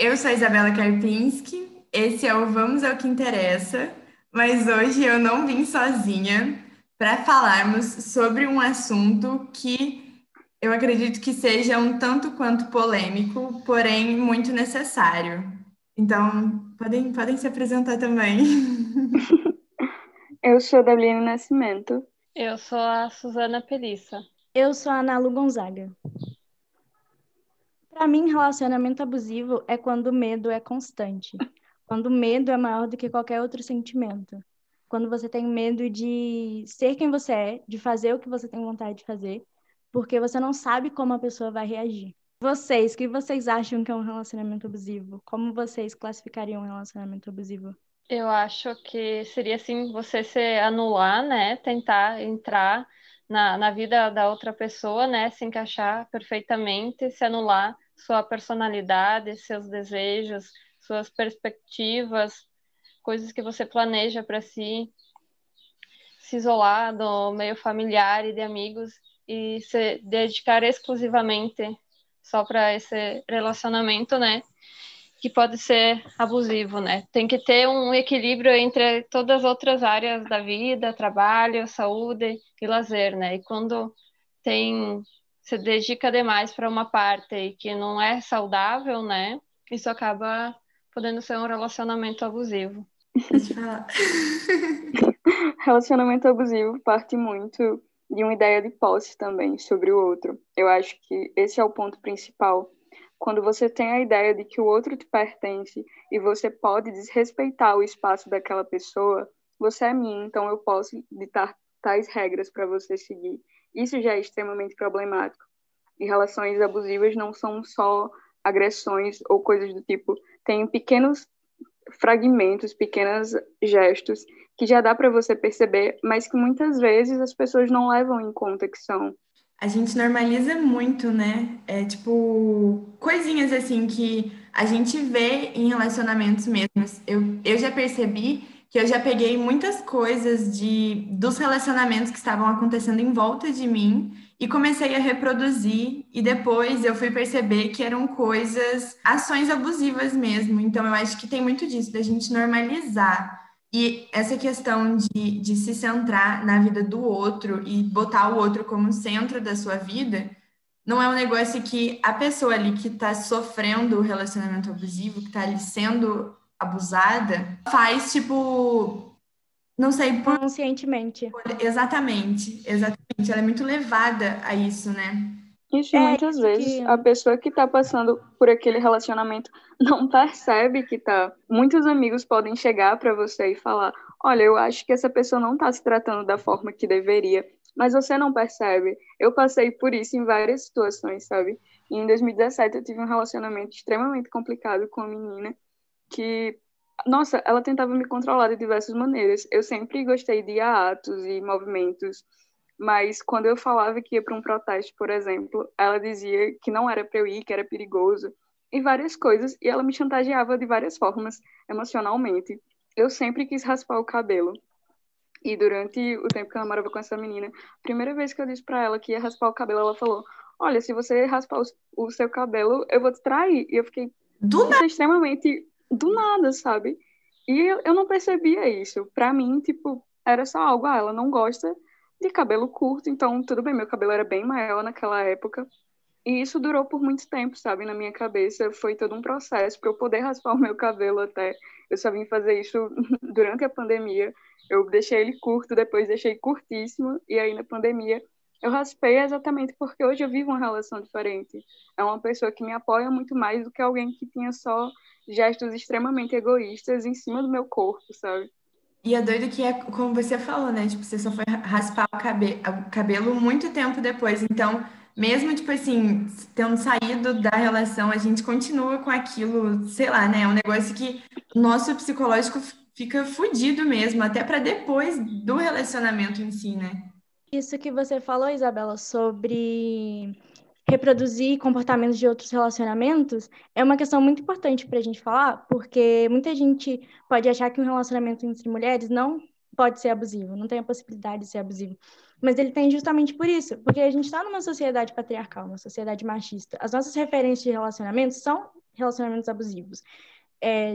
Eu sou a Isabela Karpinski, esse é o Vamos ao que Interessa, mas hoje eu não vim sozinha para falarmos sobre um assunto que eu acredito que seja um tanto quanto polêmico, porém muito necessário. Então, podem, podem se apresentar também. Eu sou a Dabliane Nascimento. Eu sou a Suzana Pelissa. Eu sou a Ana Lu Gonzaga. Para mim, relacionamento abusivo é quando o medo é constante. Quando o medo é maior do que qualquer outro sentimento. Quando você tem medo de ser quem você é, de fazer o que você tem vontade de fazer, porque você não sabe como a pessoa vai reagir. Vocês, o que vocês acham que é um relacionamento abusivo? Como vocês classificariam um relacionamento abusivo? Eu acho que seria assim, você se anular, né? Tentar entrar na, na vida da outra pessoa, né? Se encaixar perfeitamente, se anular sua personalidade, seus desejos, suas perspectivas, coisas que você planeja para si, se isolar do meio familiar e de amigos e se dedicar exclusivamente só para esse relacionamento, né? Que pode ser abusivo, né? Tem que ter um equilíbrio entre todas as outras áreas da vida, trabalho, saúde e lazer, né? E quando tem se dedica demais para uma parte que não é saudável, né? Isso acaba podendo ser um relacionamento abusivo. Relacionamento abusivo parte muito de uma ideia de posse também sobre o outro. Eu acho que esse é o ponto principal. Quando você tem a ideia de que o outro te pertence e você pode desrespeitar o espaço daquela pessoa, você é minha, então eu posso ditar tais regras para você seguir. Isso já é extremamente problemático. E relações abusivas não são só agressões ou coisas do tipo. Tem pequenos fragmentos, pequenos gestos que já dá para você perceber, mas que muitas vezes as pessoas não levam em conta que são. A gente normaliza muito, né? É tipo coisinhas assim que a gente vê em relacionamentos mesmos. Eu, eu já percebi que eu já peguei muitas coisas de dos relacionamentos que estavam acontecendo em volta de mim e comecei a reproduzir e depois eu fui perceber que eram coisas, ações abusivas mesmo. Então eu acho que tem muito disso da gente normalizar e essa questão de, de se centrar na vida do outro e botar o outro como centro da sua vida não é um negócio que a pessoa ali que está sofrendo o relacionamento abusivo, que está ali sendo abusada, faz tipo. Não sei. Por... Conscientemente. Exatamente, exatamente. Ela é muito levada a isso, né? Isso, é, muitas vezes que... a pessoa que está passando por aquele relacionamento não percebe que tá. Muitos amigos podem chegar para você e falar: Olha, eu acho que essa pessoa não está se tratando da forma que deveria, mas você não percebe. Eu passei por isso em várias situações, sabe? E em 2017 eu tive um relacionamento extremamente complicado com uma menina que, nossa, ela tentava me controlar de diversas maneiras. Eu sempre gostei de atos e movimentos, mas quando eu falava que ia para um protesto, por exemplo, ela dizia que não era para eu ir, que era perigoso, e várias coisas, e ela me chantageava de várias formas, emocionalmente. Eu sempre quis raspar o cabelo. E durante o tempo que eu namorava com essa menina, a primeira vez que eu disse para ela que ia raspar o cabelo, ela falou: Olha, se você raspar o, seu cabelo, eu vou te trair. E eu fiquei do extremamente do nada, sabe? E eu, eu não percebia isso. Pra mim, tipo, era só algo, ah, ela não gosta de cabelo curto, então tudo bem, meu cabelo era bem maior naquela época. E isso durou por muito tempo, sabe? Na minha cabeça foi todo um processo para eu poder raspar o meu cabelo até. Eu só vim fazer isso durante a pandemia. Eu deixei ele curto, depois deixei curtíssimo, e aí na pandemia eu raspei exatamente porque hoje eu vivo uma relação diferente. É uma pessoa que me apoia muito mais do que alguém que tinha só gestos extremamente egoístas em cima do meu corpo, sabe? E é doido que é como você falou, né? Tipo, você só foi raspar o, cabe o cabelo muito tempo depois. Então, mesmo, tipo assim, tendo saído da relação, a gente continua com aquilo, sei lá, né? É um negócio que o nosso psicológico fica fudido mesmo, até para depois do relacionamento em si, né? Isso que você falou, Isabela, sobre reproduzir comportamentos de outros relacionamentos é uma questão muito importante para a gente falar, porque muita gente pode achar que um relacionamento entre mulheres não pode ser abusivo, não tem a possibilidade de ser abusivo. Mas ele tem justamente por isso, porque a gente está numa sociedade patriarcal, uma sociedade machista. As nossas referências de relacionamentos são relacionamentos abusivos? É,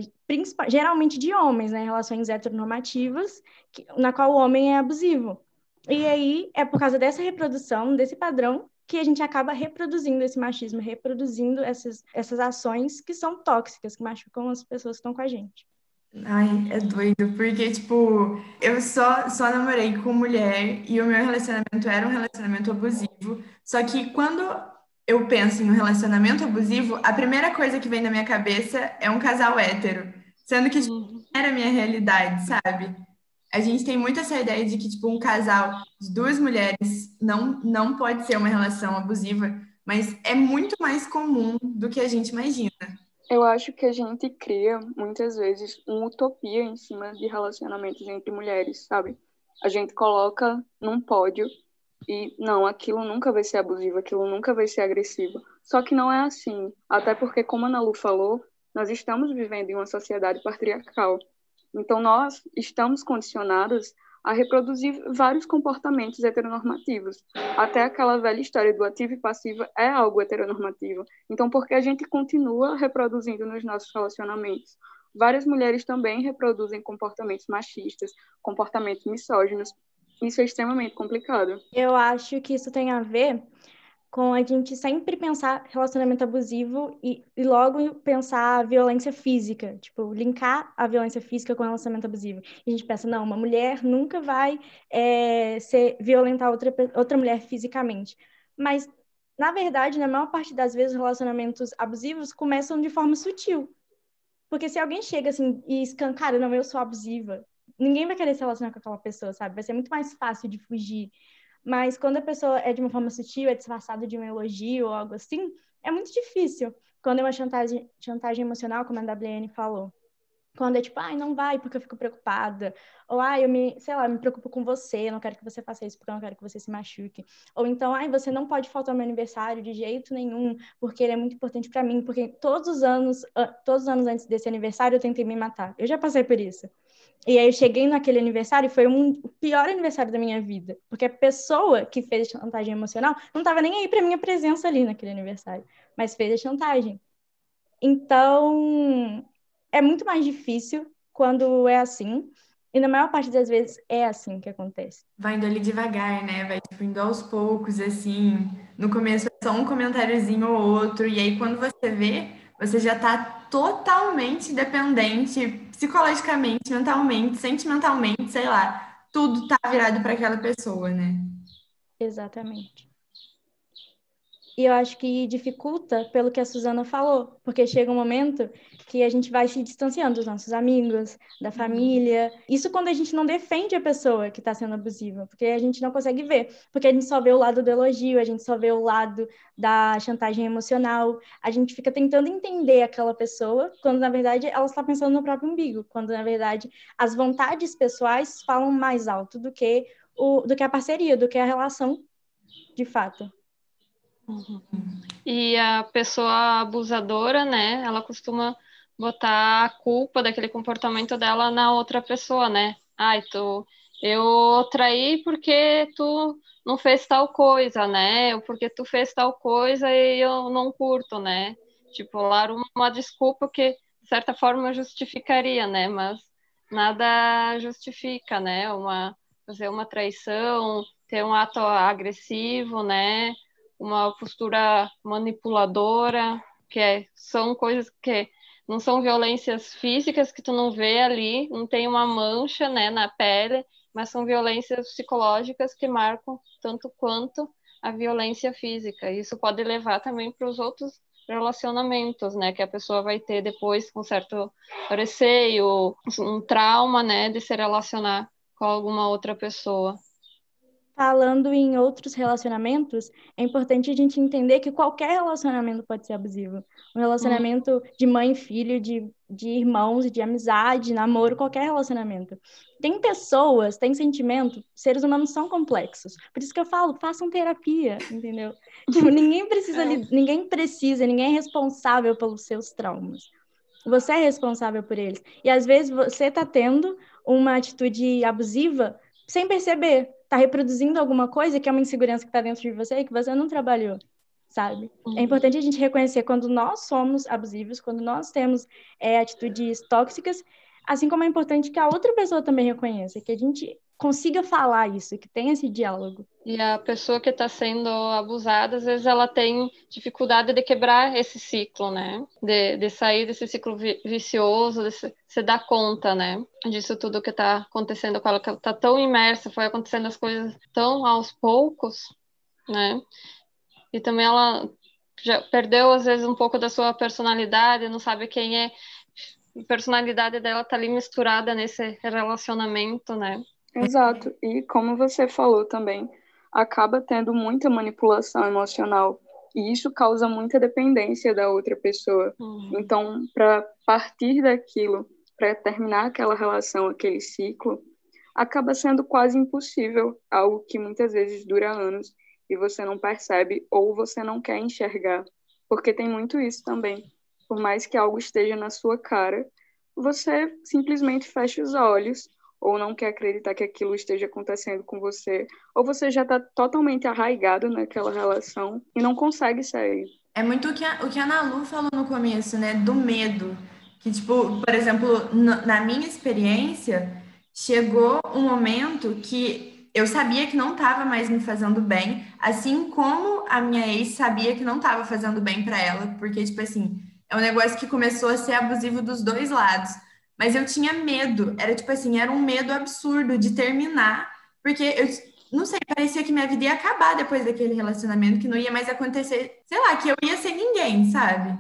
geralmente de homens, né? Relações heteronormativas, que, na qual o homem é abusivo. E aí é por causa dessa reprodução, desse padrão, que a gente acaba reproduzindo esse machismo, reproduzindo essas, essas ações que são tóxicas, que machucam as pessoas que estão com a gente. Ai, é doido, porque, tipo, eu só, só namorei com mulher e o meu relacionamento era um relacionamento abusivo. Só que quando eu penso em um relacionamento abusivo, a primeira coisa que vem na minha cabeça é um casal hétero. Sendo que tipo, não era a minha realidade, sabe? A gente tem muito essa ideia de que, tipo, um casal de duas mulheres não, não pode ser uma relação abusiva, mas é muito mais comum do que a gente imagina. Eu acho que a gente cria, muitas vezes, uma utopia em cima de relacionamentos entre mulheres, sabe? A gente coloca num pódio e, não, aquilo nunca vai ser abusivo, aquilo nunca vai ser agressivo. Só que não é assim. Até porque, como a Ana Lu falou, nós estamos vivendo em uma sociedade patriarcal. Então, nós estamos condicionados a reproduzir vários comportamentos heteronormativos. Até aquela velha história do ativo e passivo é algo heteronormativo. Então, por que a gente continua reproduzindo nos nossos relacionamentos? Várias mulheres também reproduzem comportamentos machistas, comportamentos misóginos. Isso é extremamente complicado. Eu acho que isso tem a ver com a gente sempre pensar relacionamento abusivo e, e logo pensar a violência física, tipo, linkar a violência física com o relacionamento abusivo. E a gente pensa, não, uma mulher nunca vai é, ser, violentar outra, outra mulher fisicamente. Mas, na verdade, na maior parte das vezes, os relacionamentos abusivos começam de forma sutil. Porque se alguém chega assim e escancara, não, eu sou abusiva, ninguém vai querer se relacionar com aquela pessoa, sabe? Vai ser muito mais fácil de fugir mas quando a pessoa é de uma forma sutil, é disfarçado de um elogio ou algo assim, é muito difícil. Quando é uma chantagem, chantagem emocional, como a WN falou. Quando é tipo, ai, não vai porque eu fico preocupada. Ou, ai, eu me, sei lá, me preocupo com você, eu não quero que você faça isso porque eu não quero que você se machuque. Ou então, ai, você não pode faltar ao meu aniversário de jeito nenhum, porque ele é muito importante para mim, porque todos os anos, todos os anos antes desse aniversário eu tentei me matar. Eu já passei por isso. E aí eu cheguei naquele aniversário e foi um, o pior aniversário da minha vida. Porque a pessoa que fez a chantagem emocional não estava nem aí para minha presença ali naquele aniversário, mas fez a chantagem. Então, é muito mais difícil quando é assim. E na maior parte das vezes é assim que acontece. Vai indo ali devagar, né? Vai tipo, indo aos poucos, assim. No começo é só um comentáriozinho ou outro. E aí, quando você vê, você já está totalmente dependente, psicologicamente, mentalmente, sentimentalmente, sei lá. Tudo tá virado para aquela pessoa, né? Exatamente. E eu acho que dificulta pelo que a Suzana falou, porque chega um momento que a gente vai se distanciando dos nossos amigos, da uhum. família. Isso quando a gente não defende a pessoa que está sendo abusiva, porque a gente não consegue ver, porque a gente só vê o lado do elogio, a gente só vê o lado da chantagem emocional, a gente fica tentando entender aquela pessoa, quando na verdade ela está pensando no próprio umbigo, quando na verdade as vontades pessoais falam mais alto do que o, do que a parceria, do que a relação de fato. Uhum. E a pessoa abusadora, né, ela costuma botar a culpa daquele comportamento dela na outra pessoa, né? Ai, tu, eu traí porque tu não fez tal coisa, né? Ou porque tu fez tal coisa e eu não curto, né? Tipo, lá uma desculpa que, de certa forma, justificaria, né? Mas nada justifica, né? Uma, fazer uma traição, ter um ato agressivo, né? Uma postura manipuladora, que é, são coisas que não são violências físicas que tu não vê ali, não tem uma mancha, né, na pele, mas são violências psicológicas que marcam tanto quanto a violência física. Isso pode levar também para os outros relacionamentos, né, que a pessoa vai ter depois com certo receio, um trauma, né, de se relacionar com alguma outra pessoa falando em outros relacionamentos, é importante a gente entender que qualquer relacionamento pode ser abusivo. Um relacionamento de mãe e filho, de, de irmãos, de amizade, namoro, qualquer relacionamento. Tem pessoas, tem sentimento, seres humanos são complexos. Por isso que eu falo, façam terapia, entendeu? Tipo, ninguém precisa, é. ninguém precisa, ninguém é responsável pelos seus traumas. Você é responsável por eles. E às vezes você está tendo uma atitude abusiva sem perceber, está reproduzindo alguma coisa que é uma insegurança que está dentro de você e que você não trabalhou. sabe? É importante a gente reconhecer quando nós somos abusivos, quando nós temos é, atitudes tóxicas, assim como é importante que a outra pessoa também reconheça, que a gente consiga falar isso, que tenha esse diálogo. E a pessoa que está sendo abusada, às vezes ela tem dificuldade de quebrar esse ciclo, né? De, de sair desse ciclo vicioso, de se, se dar conta, né? Disso tudo que está acontecendo com ela, que ela está tão imersa, foi acontecendo as coisas tão aos poucos, né? E também ela já perdeu, às vezes, um pouco da sua personalidade, não sabe quem é. A personalidade dela tá ali misturada nesse relacionamento, né? Exato. E como você falou também, acaba tendo muita manipulação emocional e isso causa muita dependência da outra pessoa. Uhum. Então, para partir daquilo, para terminar aquela relação, aquele ciclo, acaba sendo quase impossível, algo que muitas vezes dura anos e você não percebe ou você não quer enxergar, porque tem muito isso também. Por mais que algo esteja na sua cara, você simplesmente fecha os olhos ou não quer acreditar que aquilo esteja acontecendo com você, ou você já está totalmente arraigado naquela relação e não consegue sair. É muito o que a, o que a Nalu falou no começo, né? Do medo. Que, tipo, por exemplo, na minha experiência, chegou um momento que eu sabia que não estava mais me fazendo bem, assim como a minha ex sabia que não estava fazendo bem para ela, porque, tipo assim, é um negócio que começou a ser abusivo dos dois lados. Mas eu tinha medo, era tipo assim, era um medo absurdo de terminar, porque eu não sei, parecia que minha vida ia acabar depois daquele relacionamento, que não ia mais acontecer, sei lá, que eu ia ser ninguém, sabe?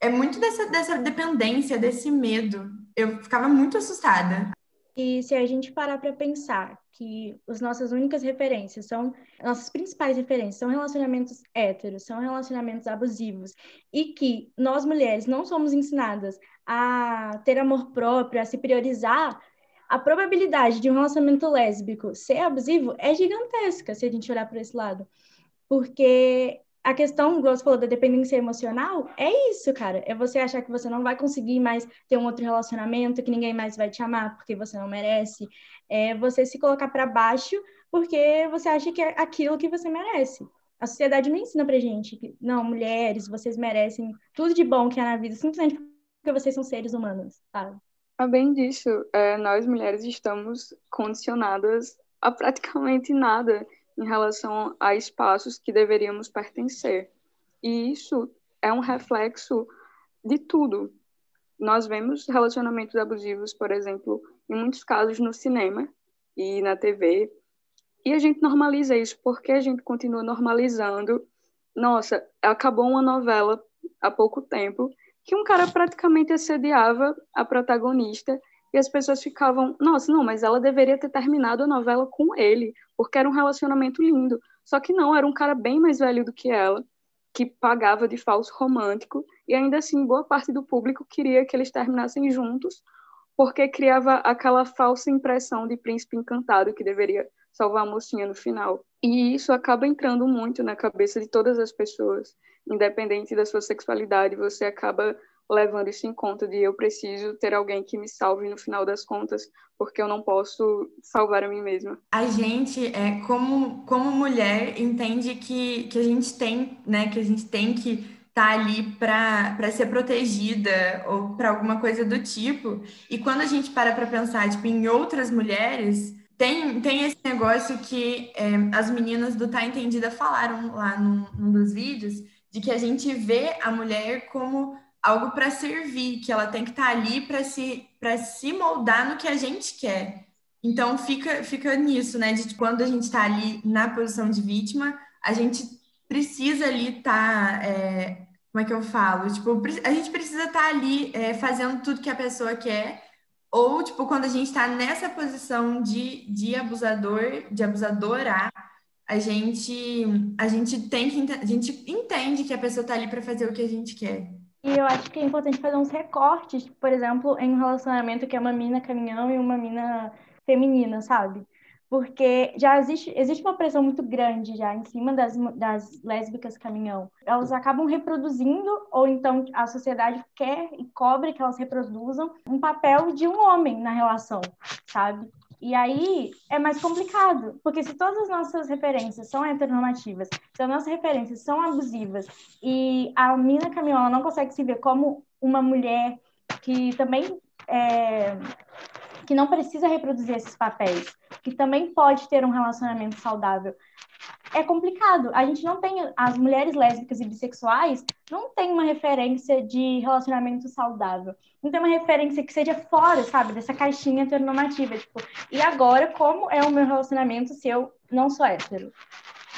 É muito dessa, dessa dependência, desse medo. Eu ficava muito assustada. E se a gente parar para pensar que as nossas únicas referências são, nossas principais referências são relacionamentos héteros, são relacionamentos abusivos, e que nós mulheres não somos ensinadas a ter amor próprio, a se priorizar, a probabilidade de um relacionamento lésbico ser abusivo é gigantesca se a gente olhar para esse lado. Porque a questão, igual você falou, da dependência emocional, é isso, cara. É você achar que você não vai conseguir mais ter um outro relacionamento, que ninguém mais vai te amar porque você não merece. É você se colocar para baixo porque você acha que é aquilo que você merece. A sociedade não ensina pra gente que, não, mulheres, vocês merecem tudo de bom que há na vida, simplesmente porque vocês são seres humanos, sabe? Além disso, é, nós mulheres estamos condicionadas a praticamente nada em relação a espaços que deveríamos pertencer. E isso é um reflexo de tudo. Nós vemos relacionamentos abusivos, por exemplo, em muitos casos no cinema e na TV, e a gente normaliza isso porque a gente continua normalizando. Nossa, acabou uma novela há pouco tempo que um cara praticamente assediava a protagonista e as pessoas ficavam, nossa, não, mas ela deveria ter terminado a novela com ele, porque era um relacionamento lindo. Só que não, era um cara bem mais velho do que ela, que pagava de falso romântico, e ainda assim boa parte do público queria que eles terminassem juntos, porque criava aquela falsa impressão de príncipe encantado que deveria salvar a mocinha no final. E isso acaba entrando muito na cabeça de todas as pessoas independente da sua sexualidade, você acaba levando isso em conta de eu preciso ter alguém que me salve no final das contas, porque eu não posso salvar a mim mesma. A gente, é, como, como mulher, entende que, que a gente tem, né, que a gente tem que estar tá ali para ser protegida ou para alguma coisa do tipo. E quando a gente para para pensar tipo, em outras mulheres, tem, tem esse negócio que é, as meninas do Tá Entendida falaram lá num, num dos vídeos, de que a gente vê a mulher como algo para servir, que ela tem que estar tá ali para se, se moldar no que a gente quer. Então fica, fica nisso, né? De quando a gente está ali na posição de vítima, a gente precisa ali estar. Tá, é, como é que eu falo? Tipo, a gente precisa estar tá ali é, fazendo tudo que a pessoa quer. Ou, tipo, quando a gente está nessa posição de, de abusador, de abusadora, a gente a gente tem que a gente entende que a pessoa está ali para fazer o que a gente quer. E eu acho que é importante fazer uns recortes, por exemplo, em um relacionamento que é uma mina caminhão e uma mina feminina, sabe? Porque já existe, existe uma pressão muito grande já em cima das, das lésbicas caminhão. Elas acabam reproduzindo, ou então a sociedade quer e cobra que elas reproduzam um papel de um homem na relação, sabe? E aí é mais complicado, porque se todas as nossas referências são heteronormativas, se as nossas referências são abusivas e a mina caminhola não consegue se ver como uma mulher que também é, que não precisa reproduzir esses papéis, que também pode ter um relacionamento saudável. É complicado. A gente não tem as mulheres lésbicas e bissexuais não tem uma referência de relacionamento saudável. Não tem uma referência que seja fora, sabe, dessa caixinha heteronormativa, tipo, e agora como é o meu relacionamento se eu não sou hétero?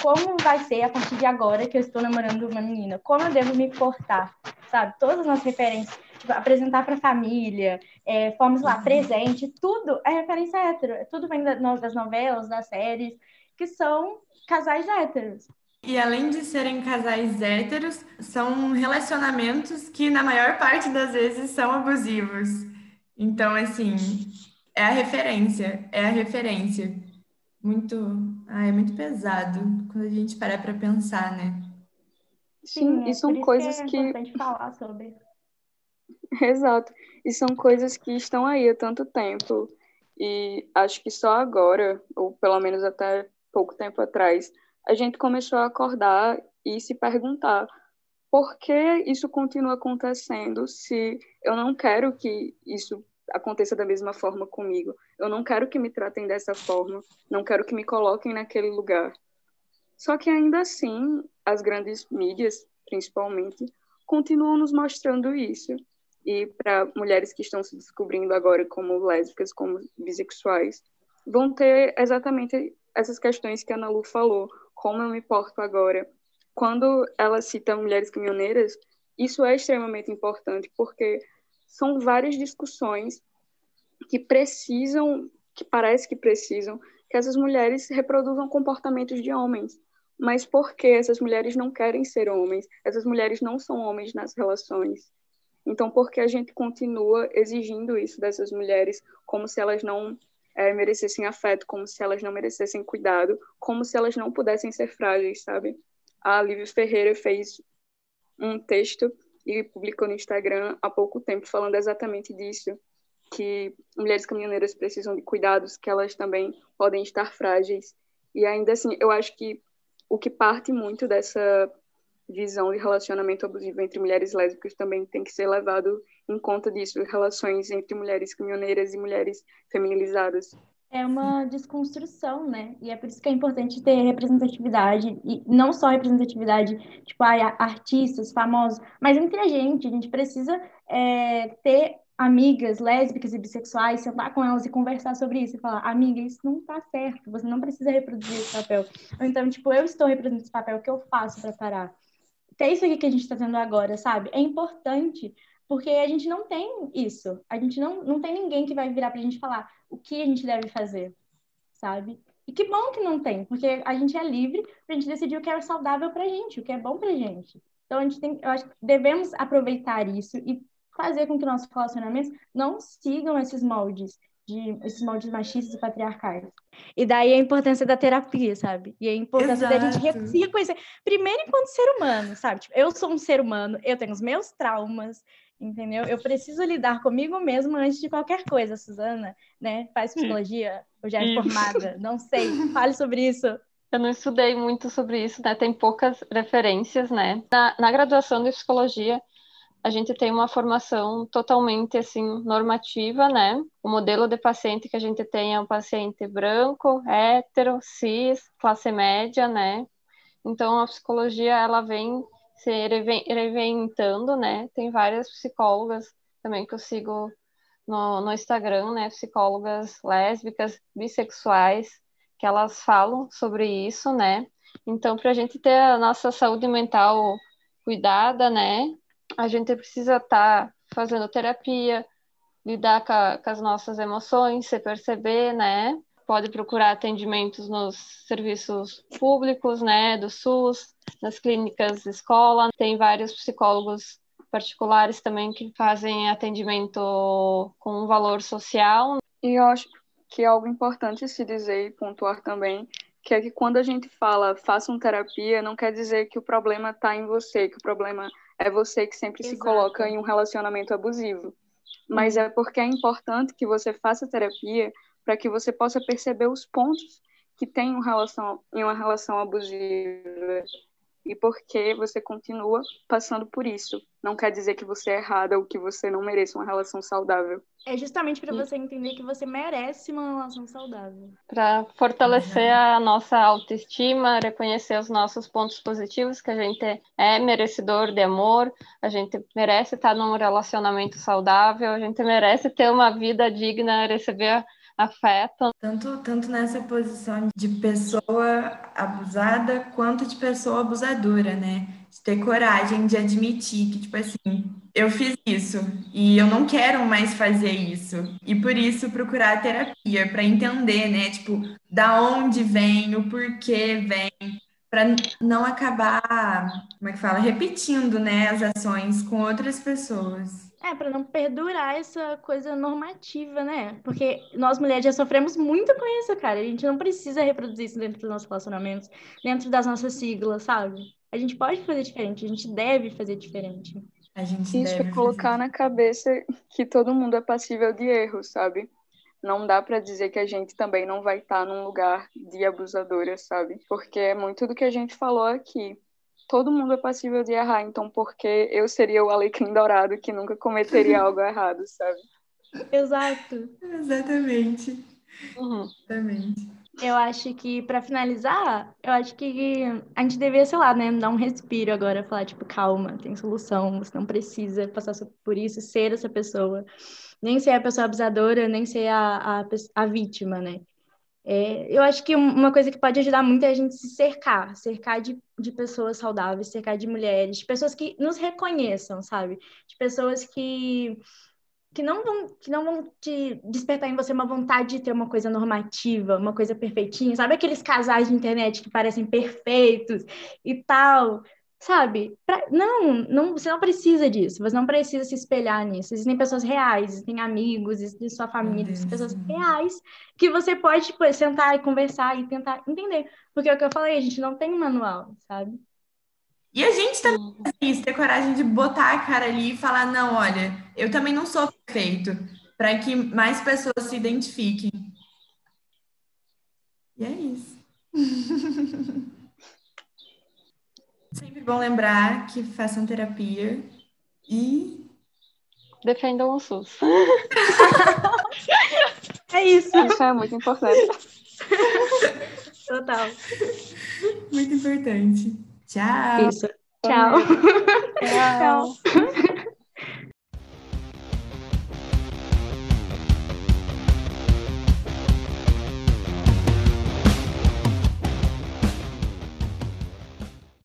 Como vai ser a partir de agora que eu estou namorando uma menina? Como eu devo me portar? Sabe? Todas as nossas referências tipo, apresentar para a família, é, fomos lá, uhum. presente, tudo é referência hétero. Tudo vem das novelas, das séries, que são casais héteros. E além de serem casais héteros, são relacionamentos que, na maior parte das vezes, são abusivos. Então, assim, é a referência, é a referência. Muito, ah, é muito pesado quando a gente para para pensar, né? Sim, Sim e são coisas que. É importante falar sobre. Exato. E são coisas que estão aí há tanto tempo. E acho que só agora, ou pelo menos até pouco tempo atrás, a gente começou a acordar e se perguntar por que isso continua acontecendo se eu não quero que isso aconteça da mesma forma comigo. Eu não quero que me tratem dessa forma, não quero que me coloquem naquele lugar. Só que ainda assim, as grandes mídias, principalmente, continuam nos mostrando isso e para mulheres que estão se descobrindo agora como lésbicas, como bissexuais, vão ter exatamente essas questões que a Ana Lu falou, como eu me porto agora. Quando ela cita mulheres caminhoneiras, isso é extremamente importante, porque são várias discussões que precisam, que parece que precisam, que essas mulheres reproduzam comportamentos de homens. Mas por que essas mulheres não querem ser homens? Essas mulheres não são homens nas relações. Então, por que a gente continua exigindo isso dessas mulheres, como se elas não é, merecessem afeto, como se elas não merecessem cuidado, como se elas não pudessem ser frágeis, sabe? A Lívia Ferreira fez um texto e publicou no Instagram há pouco tempo falando exatamente disso, que mulheres caminhoneiras precisam de cuidados, que elas também podem estar frágeis. E ainda assim, eu acho que o que parte muito dessa visão de relacionamento abusivo entre mulheres lésbicas também tem que ser levado em conta disso, relações entre mulheres caminhoneiras e mulheres feminilizadas. É uma desconstrução, né? E é por isso que é importante ter representatividade, e não só representatividade, tipo, ah, artistas famosos, mas entre a gente. A gente precisa é, ter amigas lésbicas e bissexuais, sentar com elas e conversar sobre isso e falar, amiga, isso não tá certo, você não precisa reproduzir esse papel. Ou então, tipo, eu estou reproduzindo esse papel, o que eu faço para parar? que é isso aqui que a gente está tendo agora, sabe? É importante, porque a gente não tem isso. A gente não, não tem ninguém que vai virar para a gente falar o que a gente deve fazer, sabe? E que bom que não tem, porque a gente é livre para a gente decidir o que é saudável para a gente, o que é bom para a gente. Então, a gente tem, eu acho que devemos aproveitar isso e fazer com que nossos relacionamentos não sigam esses moldes de esses moldes machistas e patriarcais. E daí a importância da terapia, sabe? E a importância Exato. da gente se reconhecer, primeiro enquanto ser humano, sabe? Tipo, eu sou um ser humano, eu tenho os meus traumas, entendeu? Eu preciso lidar comigo mesma antes de qualquer coisa, Suzana, né? Faz psicologia, ou já é formada, não sei. Fale sobre isso. Eu não estudei muito sobre isso, né? Tem poucas referências, né? Na, na graduação de psicologia, a gente tem uma formação totalmente assim normativa, né? O modelo de paciente que a gente tem é um paciente branco, hétero, cis, classe média, né? Então a psicologia ela vem se reinventando, né? Tem várias psicólogas também que eu sigo no, no Instagram, né? Psicólogas lésbicas, bissexuais, que elas falam sobre isso, né? Então, para a gente ter a nossa saúde mental cuidada, né? a gente precisa estar tá fazendo terapia, lidar com, a, com, as nossas emoções, se perceber, né? Pode procurar atendimentos nos serviços públicos, né, do SUS, nas clínicas de escola. Tem vários psicólogos particulares também que fazem atendimento com valor social. E eu acho que é algo importante se dizer e pontuar também que é que quando a gente fala façam terapia, não quer dizer que o problema está em você, que o problema é você que sempre Exato. se coloca em um relacionamento abusivo. Mas é porque é importante que você faça terapia para que você possa perceber os pontos que tem em, relação, em uma relação abusiva e porque você continua passando por isso. Não quer dizer que você é errada ou que você não merece uma relação saudável. É justamente para você entender que você merece uma relação saudável. Para fortalecer a nossa autoestima, reconhecer os nossos pontos positivos, que a gente é merecedor de amor, a gente merece estar num relacionamento saudável, a gente merece ter uma vida digna, receber afetam. Tanto, tanto nessa posição de pessoa abusada quanto de pessoa abusadora, né? De ter coragem de admitir que, tipo assim, eu fiz isso e eu não quero mais fazer isso. E por isso procurar terapia, para entender, né? Tipo, da onde vem, o porquê vem, para não acabar, como é que fala, repetindo, né, as ações com outras pessoas. É, para não perdurar essa coisa normativa, né? Porque nós mulheres já sofremos muito com isso, cara. A gente não precisa reproduzir isso dentro dos nossos relacionamentos, dentro das nossas siglas, sabe? A gente pode fazer diferente, a gente deve fazer diferente. A gente isso deve é colocar fazer. na cabeça que todo mundo é passível de erro, sabe? Não dá para dizer que a gente também não vai estar num lugar de abusadora, sabe? Porque é muito do que a gente falou aqui todo mundo é passível de errar, então por que eu seria o alecrim dourado que nunca cometeria algo errado, sabe? Exato. Exatamente. Uhum. Exatamente. Eu acho que, para finalizar, eu acho que a gente deveria, sei lá, né, dar um respiro agora, falar, tipo, calma, tem solução, você não precisa passar por isso, ser essa pessoa. Nem ser a pessoa abusadora, nem ser a, a, a vítima, né? É, eu acho que uma coisa que pode ajudar muito é a gente se cercar, cercar de, de pessoas saudáveis, cercar de mulheres, de pessoas que nos reconheçam, sabe? De pessoas que, que, não vão, que não vão te despertar em você uma vontade de ter uma coisa normativa, uma coisa perfeitinha, sabe? Aqueles casais de internet que parecem perfeitos e tal. Sabe? Pra... Não, não, você não precisa disso, você não precisa se espelhar nisso. Existem pessoas reais, existem amigos, existem sua família, existem pessoas reais que você pode tipo, sentar e conversar e tentar entender. Porque é o que eu falei, a gente não tem manual, sabe? E a gente também precisa ter coragem de botar a cara ali e falar: não, olha, eu também não sou perfeito, para que mais pessoas se identifiquem. E é isso. Sempre bom lembrar que façam terapia e. Defendam o SUS. é isso. Isso é muito importante. Total. Muito importante. Tchau. Isso. Tchau. Tchau. Tchau.